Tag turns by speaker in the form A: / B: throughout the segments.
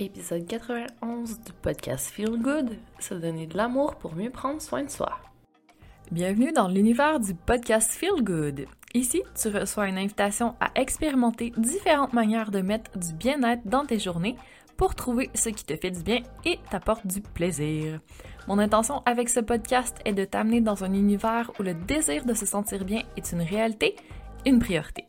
A: Épisode 91 du podcast Feel Good, se donner de l'amour pour mieux prendre soin de soi. Bienvenue dans l'univers du podcast Feel Good. Ici, tu reçois une invitation à expérimenter différentes manières de mettre du bien-être dans tes journées pour trouver ce qui te fait du bien et t'apporte du plaisir. Mon intention avec ce podcast est de t'amener dans un univers où le désir de se sentir bien est une réalité, une priorité.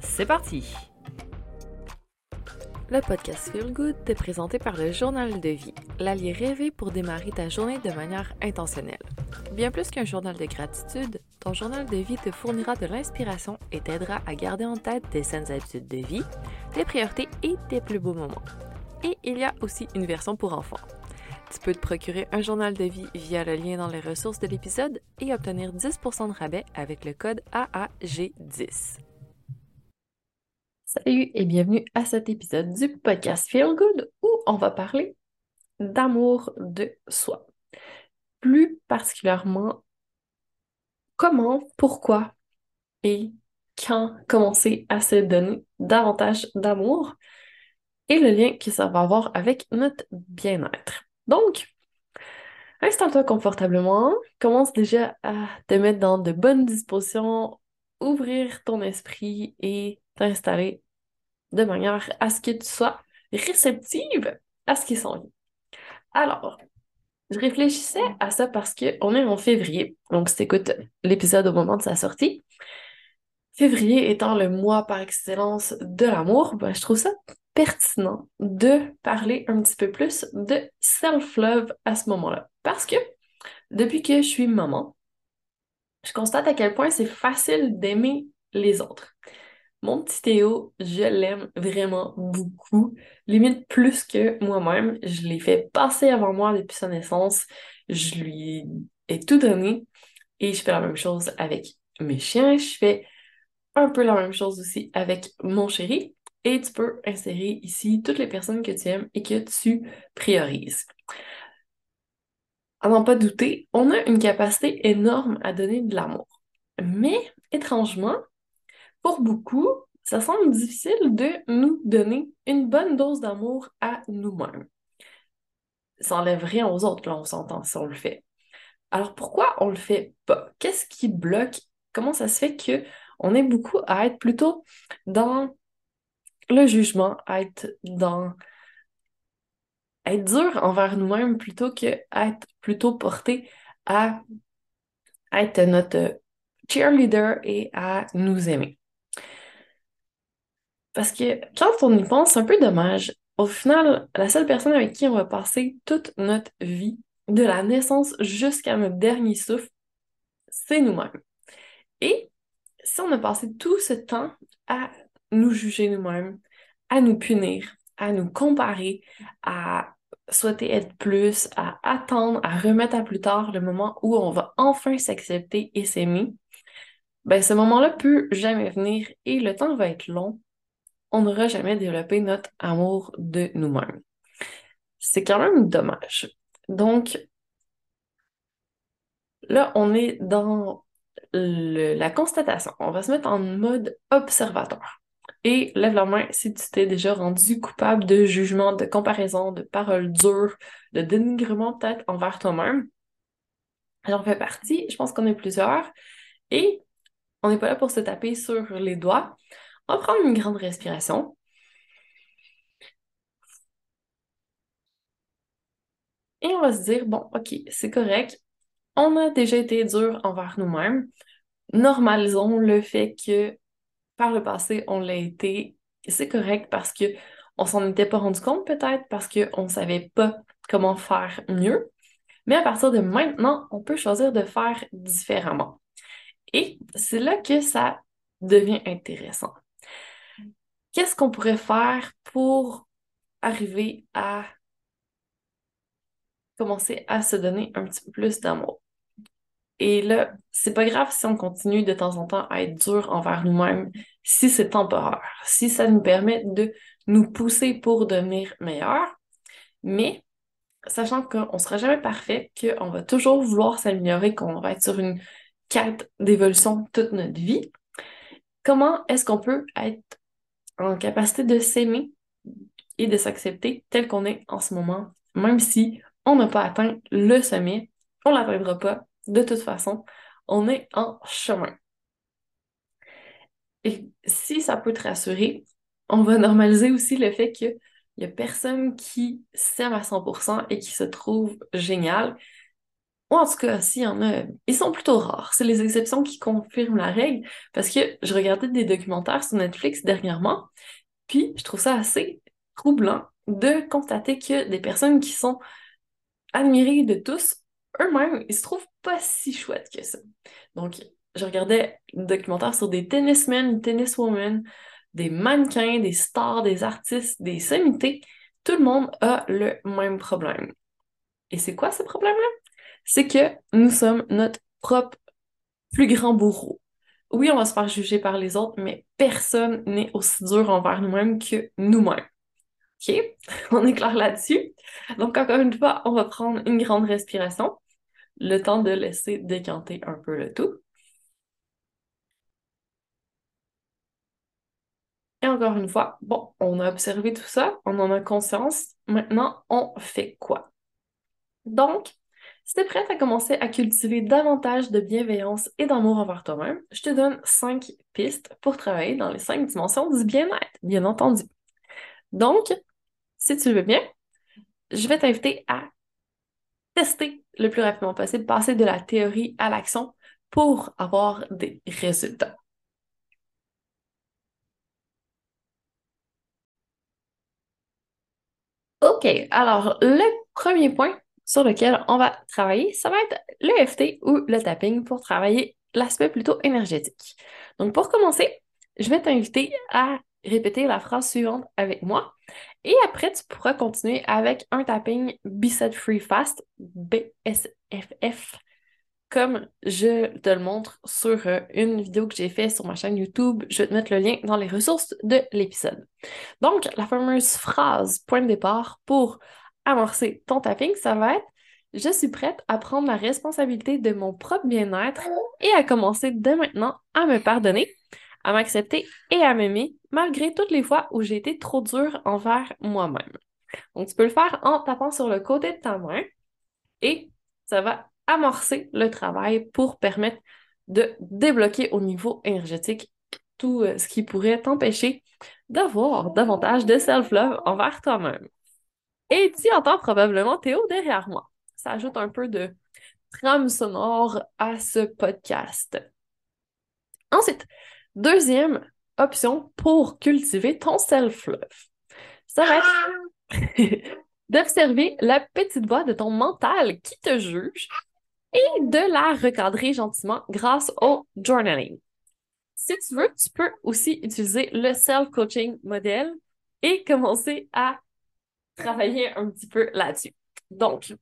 A: c'est parti! Le podcast Feel Good est présenté par le Journal de vie, l'allié rêvé pour démarrer ta journée de manière intentionnelle. Bien plus qu'un journal de gratitude, ton journal de vie te fournira de l'inspiration et t'aidera à garder en tête tes saines habitudes de vie, tes priorités et tes plus beaux moments. Et il y a aussi une version pour enfants. Tu peux te procurer un journal de vie via le lien dans les ressources de l'épisode et obtenir 10% de rabais avec le code AAG10. Salut et bienvenue à cet épisode du podcast Feel Good où on va parler d'amour de soi. Plus particulièrement, comment, pourquoi et quand commencer à se donner davantage d'amour et le lien que ça va avoir avec notre bien-être. Donc, installe-toi confortablement, commence déjà à te mettre dans de bonnes dispositions, ouvrir ton esprit et t'installer de manière à ce que tu sois réceptive à ce qui s'en vient. Alors, je réfléchissais à ça parce qu'on est en février, donc si écoutes l'épisode au moment de sa sortie, février étant le mois par excellence de l'amour, ben, je trouve ça pertinent de parler un petit peu plus de self-love à ce moment-là. Parce que depuis que je suis maman, je constate à quel point c'est facile d'aimer les autres. Mon petit Théo, je l'aime vraiment beaucoup, limite plus que moi-même. Je l'ai fait passer avant moi depuis sa naissance. Je lui ai tout donné et je fais la même chose avec mes chiens. Je fais un peu la même chose aussi avec mon chéri. Et tu peux insérer ici toutes les personnes que tu aimes et que tu priorises. À n'en pas douter, on a une capacité énorme à donner de l'amour. Mais étrangement, pour beaucoup, ça semble difficile de nous donner une bonne dose d'amour à nous-mêmes. Ça enlève rien aux autres, là, on s'entend si on le fait. Alors pourquoi on le fait pas? Qu'est-ce qui bloque? Comment ça se fait que on est beaucoup à être plutôt dans le jugement, à être dans être dur envers nous-mêmes plutôt que être plutôt porté à être notre cheerleader et à nous aimer? Parce que quand on y pense, c'est un peu dommage. Au final, la seule personne avec qui on va passer toute notre vie, de la naissance jusqu'à notre dernier souffle, c'est nous-mêmes. Et si on a passé tout ce temps à nous juger nous-mêmes, à nous punir, à nous comparer, à souhaiter être plus, à attendre, à remettre à plus tard le moment où on va enfin s'accepter et s'aimer, ben ce moment-là peut jamais venir et le temps va être long on n'aura jamais développé notre amour de nous-mêmes. C'est quand même dommage. Donc, là, on est dans la constatation. On va se mettre en mode observateur. Et lève la main si tu t'es déjà rendu coupable de jugement, de comparaison, de paroles dures, de dénigrement peut-être envers toi-même. J'en fais partie, je pense qu'on est plusieurs. Et on n'est pas là pour se taper sur les doigts. On va prendre une grande respiration. Et on va se dire, bon, ok, c'est correct. On a déjà été dur envers nous-mêmes. Normalisons le fait que par le passé, on l'a été. C'est correct parce que on s'en était pas rendu compte peut-être parce qu'on ne savait pas comment faire mieux. Mais à partir de maintenant, on peut choisir de faire différemment. Et c'est là que ça devient intéressant qu'est-ce qu'on pourrait faire pour arriver à commencer à se donner un petit peu plus d'amour? Et là, c'est pas grave si on continue de temps en temps à être dur envers nous-mêmes, si c'est temporaire, si ça nous permet de nous pousser pour devenir meilleurs. Mais sachant qu'on sera jamais parfait, qu'on va toujours vouloir s'améliorer, qu'on va être sur une quête d'évolution toute notre vie, comment est-ce qu'on peut être en capacité de s'aimer et de s'accepter tel qu'on est en ce moment, même si on n'a pas atteint le sommet, on l'atteindra pas de toute façon, on est en chemin. Et si ça peut te rassurer, on va normaliser aussi le fait qu'il n'y a personne qui s'aime à 100% et qui se trouve génial. Ou en tout cas, s'il y en a, ils sont plutôt rares. C'est les exceptions qui confirment la règle parce que je regardais des documentaires sur Netflix dernièrement, puis je trouve ça assez troublant de constater que des personnes qui sont admirées de tous, eux-mêmes, ils se trouvent pas si chouettes que ça. Donc, je regardais des documentaires sur des tennismen, tenniswomen, des mannequins, des stars, des artistes, des sommités. Tout le monde a le même problème. Et c'est quoi ce problème-là? C'est que nous sommes notre propre plus grand bourreau. Oui, on va se faire juger par les autres, mais personne n'est aussi dur envers nous-mêmes que nous-mêmes. OK? On est clair là-dessus? Donc, encore une fois, on va prendre une grande respiration, le temps de laisser décanter un peu le tout. Et encore une fois, bon, on a observé tout ça, on en a conscience. Maintenant, on fait quoi? Donc, si tu es prête à commencer à cultiver davantage de bienveillance et d'amour envers toi-même, je te donne cinq pistes pour travailler dans les cinq dimensions du bien-être, bien entendu. Donc, si tu veux bien, je vais t'inviter à tester le plus rapidement possible, passer de la théorie à l'action pour avoir des résultats. OK, alors le premier point sur lequel on va travailler, ça va être le FT ou le tapping pour travailler l'aspect plutôt énergétique. Donc pour commencer, je vais t'inviter à répéter la phrase suivante avec moi. Et après, tu pourras continuer avec un tapping Bicep Free Fast, BSFF, comme je te le montre sur euh, une vidéo que j'ai faite sur ma chaîne YouTube. Je vais te mettre le lien dans les ressources de l'épisode. Donc, la fameuse phrase point de départ pour amorcer ton tapping, ça va être je suis prête à prendre la responsabilité de mon propre bien-être et à commencer dès maintenant à me pardonner à m'accepter et à m'aimer malgré toutes les fois où j'ai été trop dure envers moi-même. Donc, tu peux le faire en tapant sur le côté de ta main et ça va amorcer le travail pour permettre de débloquer au niveau énergétique tout euh, ce qui pourrait t'empêcher d'avoir davantage de self-love envers toi-même. Et tu entends probablement Théo derrière moi. Ça ajoute un peu de trame sonore à ce podcast. Ensuite, Deuxième option pour cultiver ton self-love, ça va être d'observer la petite voix de ton mental qui te juge et de la recadrer gentiment grâce au journaling. Si tu veux, tu peux aussi utiliser le self-coaching modèle et commencer à travailler un petit peu là-dessus. Donc,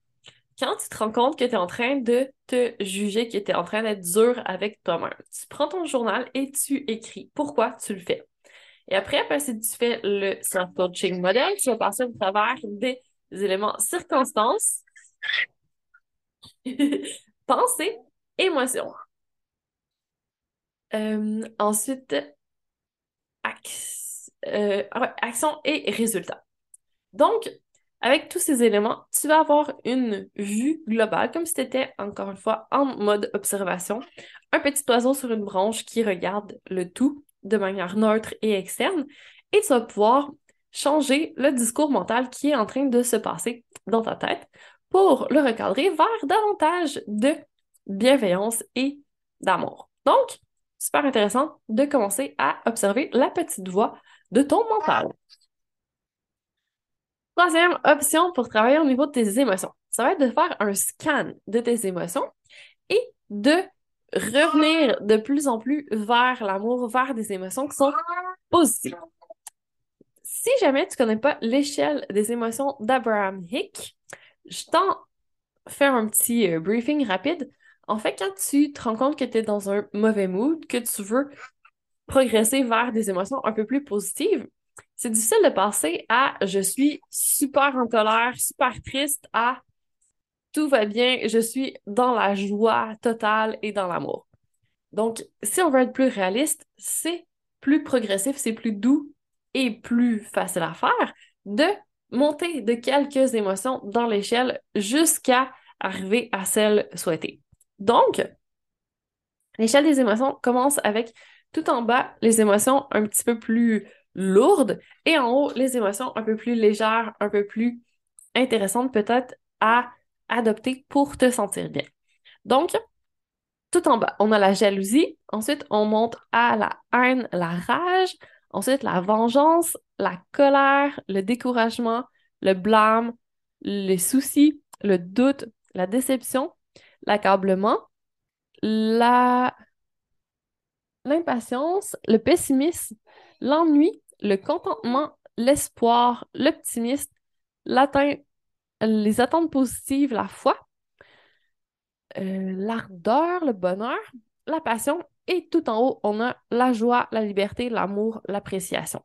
A: quand tu te rends compte que tu es en train de te juger, que tu es en train d'être dur avec toi-même, tu prends ton journal et tu écris pourquoi tu le fais? Et après, après si tu fais le self-coaching modèle, tu vas passer au travers des éléments circonstances, pensées, émotions. Euh, ensuite, euh, action et résultat. Donc, avec tous ces éléments, tu vas avoir une vue globale, comme si tu étais, encore une fois, en mode observation. Un petit oiseau sur une branche qui regarde le tout de manière neutre et externe. Et tu vas pouvoir changer le discours mental qui est en train de se passer dans ta tête pour le recadrer vers davantage de bienveillance et d'amour. Donc, super intéressant de commencer à observer la petite voix de ton mental. Troisième option pour travailler au niveau de tes émotions, ça va être de faire un scan de tes émotions et de revenir de plus en plus vers l'amour, vers des émotions qui sont positives. Si jamais tu ne connais pas l'échelle des émotions d'Abraham Hick, je faire un petit euh, briefing rapide. En fait, quand tu te rends compte que tu es dans un mauvais mood, que tu veux progresser vers des émotions un peu plus positives, c'est difficile de passer à je suis super en colère, super triste à tout va bien, je suis dans la joie totale et dans l'amour. Donc, si on veut être plus réaliste, c'est plus progressif, c'est plus doux et plus facile à faire de monter de quelques émotions dans l'échelle jusqu'à arriver à celle souhaitée. Donc, l'échelle des émotions commence avec tout en bas les émotions un petit peu plus lourdes et en haut les émotions un peu plus légères, un peu plus intéressantes peut-être à adopter pour te sentir bien. Donc, tout en bas, on a la jalousie, ensuite on monte à la haine, la rage, ensuite la vengeance, la colère, le découragement, le blâme, les soucis, le doute, la déception, l'accablement, la l'impatience, le pessimisme, l'ennui, le contentement, l'espoir, l'optimisme, les attentes positives, la foi, euh, l'ardeur, le bonheur, la passion, et tout en haut, on a la joie, la liberté, l'amour, l'appréciation.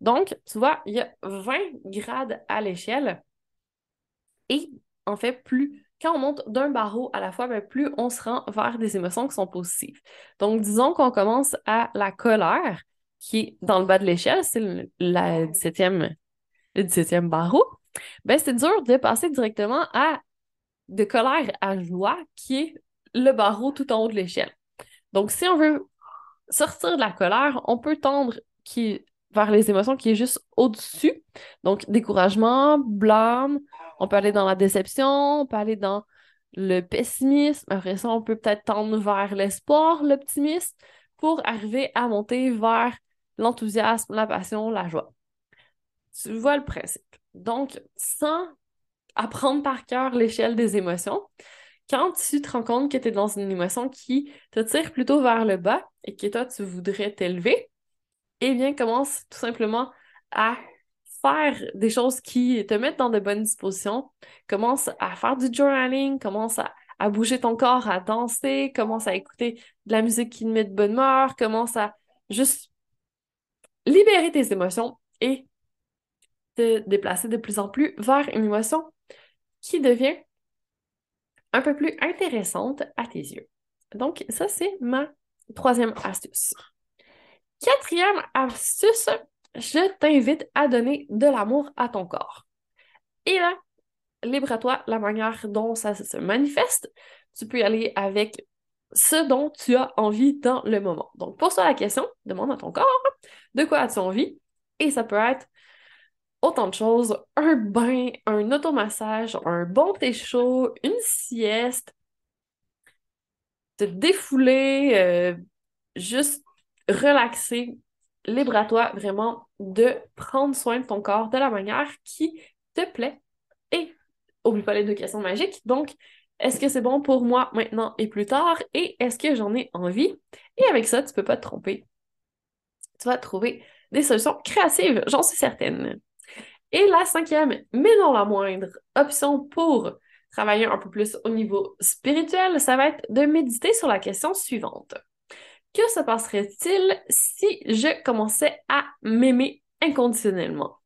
A: Donc, tu vois, il y a 20 grades à l'échelle. Et en fait, plus quand on monte d'un barreau à la fois, ben, plus on se rend vers des émotions qui sont positives. Donc, disons qu'on commence à la colère, qui est dans le bas de l'échelle, c'est le, la 17e, le 17e barreau. Ben, c'est dur de passer directement à de colère à joie, qui est le barreau tout en haut de l'échelle. Donc, si on veut sortir de la colère, on peut tendre qui, vers les émotions qui est juste au-dessus. Donc, découragement, blâme, on peut aller dans la déception, on peut aller dans le pessimisme. Après ça, on peut peut-être tendre vers l'espoir, l'optimisme, pour arriver à monter vers l'enthousiasme, la passion, la joie. Tu vois le principe. Donc, sans apprendre par cœur l'échelle des émotions, quand tu te rends compte que tu es dans une émotion qui te tire plutôt vers le bas et que toi, tu voudrais t'élever, eh bien, commence tout simplement à faire des choses qui te mettent dans de bonnes dispositions. Commence à faire du journaling, commence à, bouger ton corps, à danser, commence à écouter de la musique qui te met de bonne humeur, commence à juste libérer tes émotions et te déplacer de plus en plus vers une émotion qui devient un peu plus intéressante à tes yeux. Donc, ça, c'est ma troisième astuce. Quatrième astuce, je t'invite à donner de l'amour à ton corps. Et là, libre à toi la manière dont ça se manifeste. Tu peux y aller avec ce dont tu as envie dans le moment. Donc, pose-toi la question, demande à ton corps de quoi as-tu envie. Et ça peut être autant de choses, un bain, un automassage, un bon thé chaud, une sieste, te défouler, euh, juste relaxer, libre à toi vraiment de prendre soin de ton corps de la manière qui te plaît. Et oublie pas les deux questions magiques. Donc, est-ce que c'est bon pour moi maintenant et plus tard? Et est-ce que j'en ai envie? Et avec ça, tu peux pas te tromper. Tu vas trouver des solutions créatives, j'en suis certaine. Et la cinquième, mais non la moindre, option pour travailler un peu plus au niveau spirituel, ça va être de méditer sur la question suivante. Que se passerait-il si je commençais à m'aimer inconditionnellement?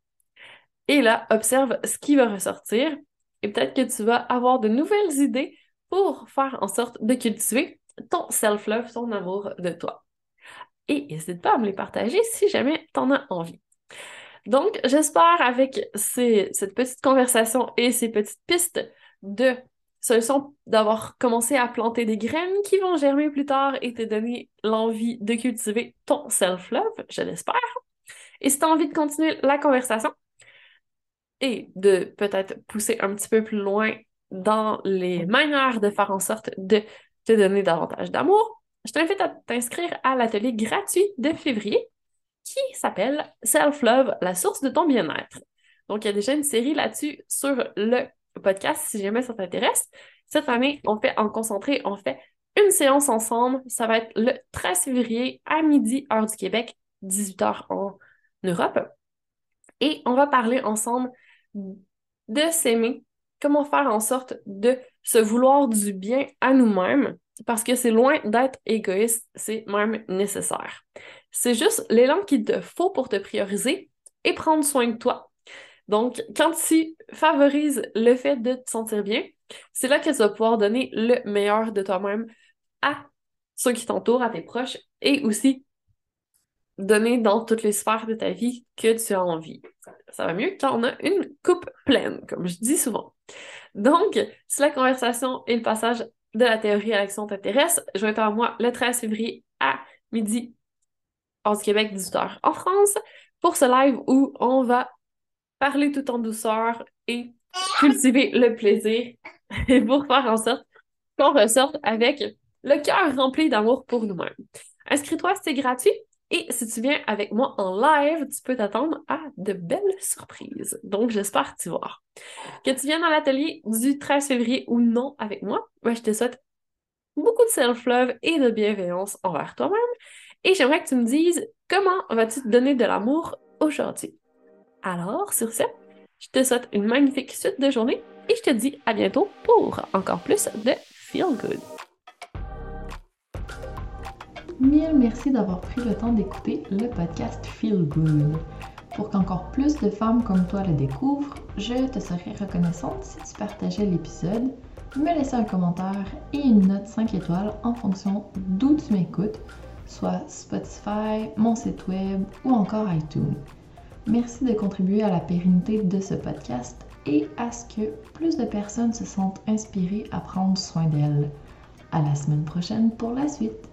A: Et là, observe ce qui va ressortir et peut-être que tu vas avoir de nouvelles idées pour faire en sorte de cultiver ton self-love, ton amour de toi. Et n'hésite pas à me les partager si jamais tu en as envie. Donc, j'espère avec cette petite conversation et ces petites pistes de solutions d'avoir commencé à planter des graines qui vont germer plus tard et te donner l'envie de cultiver ton self-love, je l'espère. Et si tu as envie de continuer la conversation et de peut-être pousser un petit peu plus loin dans les manières de faire en sorte de te donner davantage d'amour, je t'invite à t'inscrire à l'atelier gratuit de février qui s'appelle Self-Love, la source de ton bien-être. Donc, il y a déjà une série là-dessus sur le podcast si jamais ça t'intéresse. Cette année, on fait en concentré, on fait une séance ensemble. Ça va être le 13 février à midi, heure du Québec, 18h en Europe. Et on va parler ensemble de s'aimer, comment faire en sorte de se vouloir du bien à nous-mêmes parce que c'est loin d'être égoïste, c'est même nécessaire. C'est juste l'élan qu'il te faut pour te prioriser et prendre soin de toi. Donc, quand tu favorises le fait de te sentir bien, c'est là que tu vas pouvoir donner le meilleur de toi-même à ceux qui t'entourent, à tes proches et aussi donner dans toutes les sphères de ta vie que tu as envie. Ça va mieux quand on a une coupe pleine, comme je dis souvent. Donc, si la conversation et le passage de la théorie à l'action t'intéressent, joins à moi le 13 février à midi en Québec, 18h en France, pour ce live où on va parler tout en douceur et cultiver le plaisir pour faire en sorte qu'on ressorte avec le cœur rempli d'amour pour nous-mêmes. Inscris-toi, c'est gratuit. Et si tu viens avec moi en live, tu peux t'attendre à de belles surprises. Donc, j'espère t'y voir. Que tu viennes à l'atelier du 13 février ou non avec moi, moi, je te souhaite beaucoup de self-love et de bienveillance envers toi-même. Et j'aimerais que tu me dises comment vas-tu te donner de l'amour aujourd'hui? Alors, sur ce, je te souhaite une magnifique suite de journée et je te dis à bientôt pour encore plus de Feel Good.
B: Mille merci d'avoir pris le temps d'écouter le podcast Feel Good. Pour qu'encore plus de femmes comme toi le découvrent, je te serais reconnaissante si tu partageais l'épisode, me laissais un commentaire et une note 5 étoiles en fonction d'où tu m'écoutes, soit Spotify, mon site web ou encore iTunes. Merci de contribuer à la pérennité de ce podcast et à ce que plus de personnes se sentent inspirées à prendre soin d'elles. À la semaine prochaine pour la suite.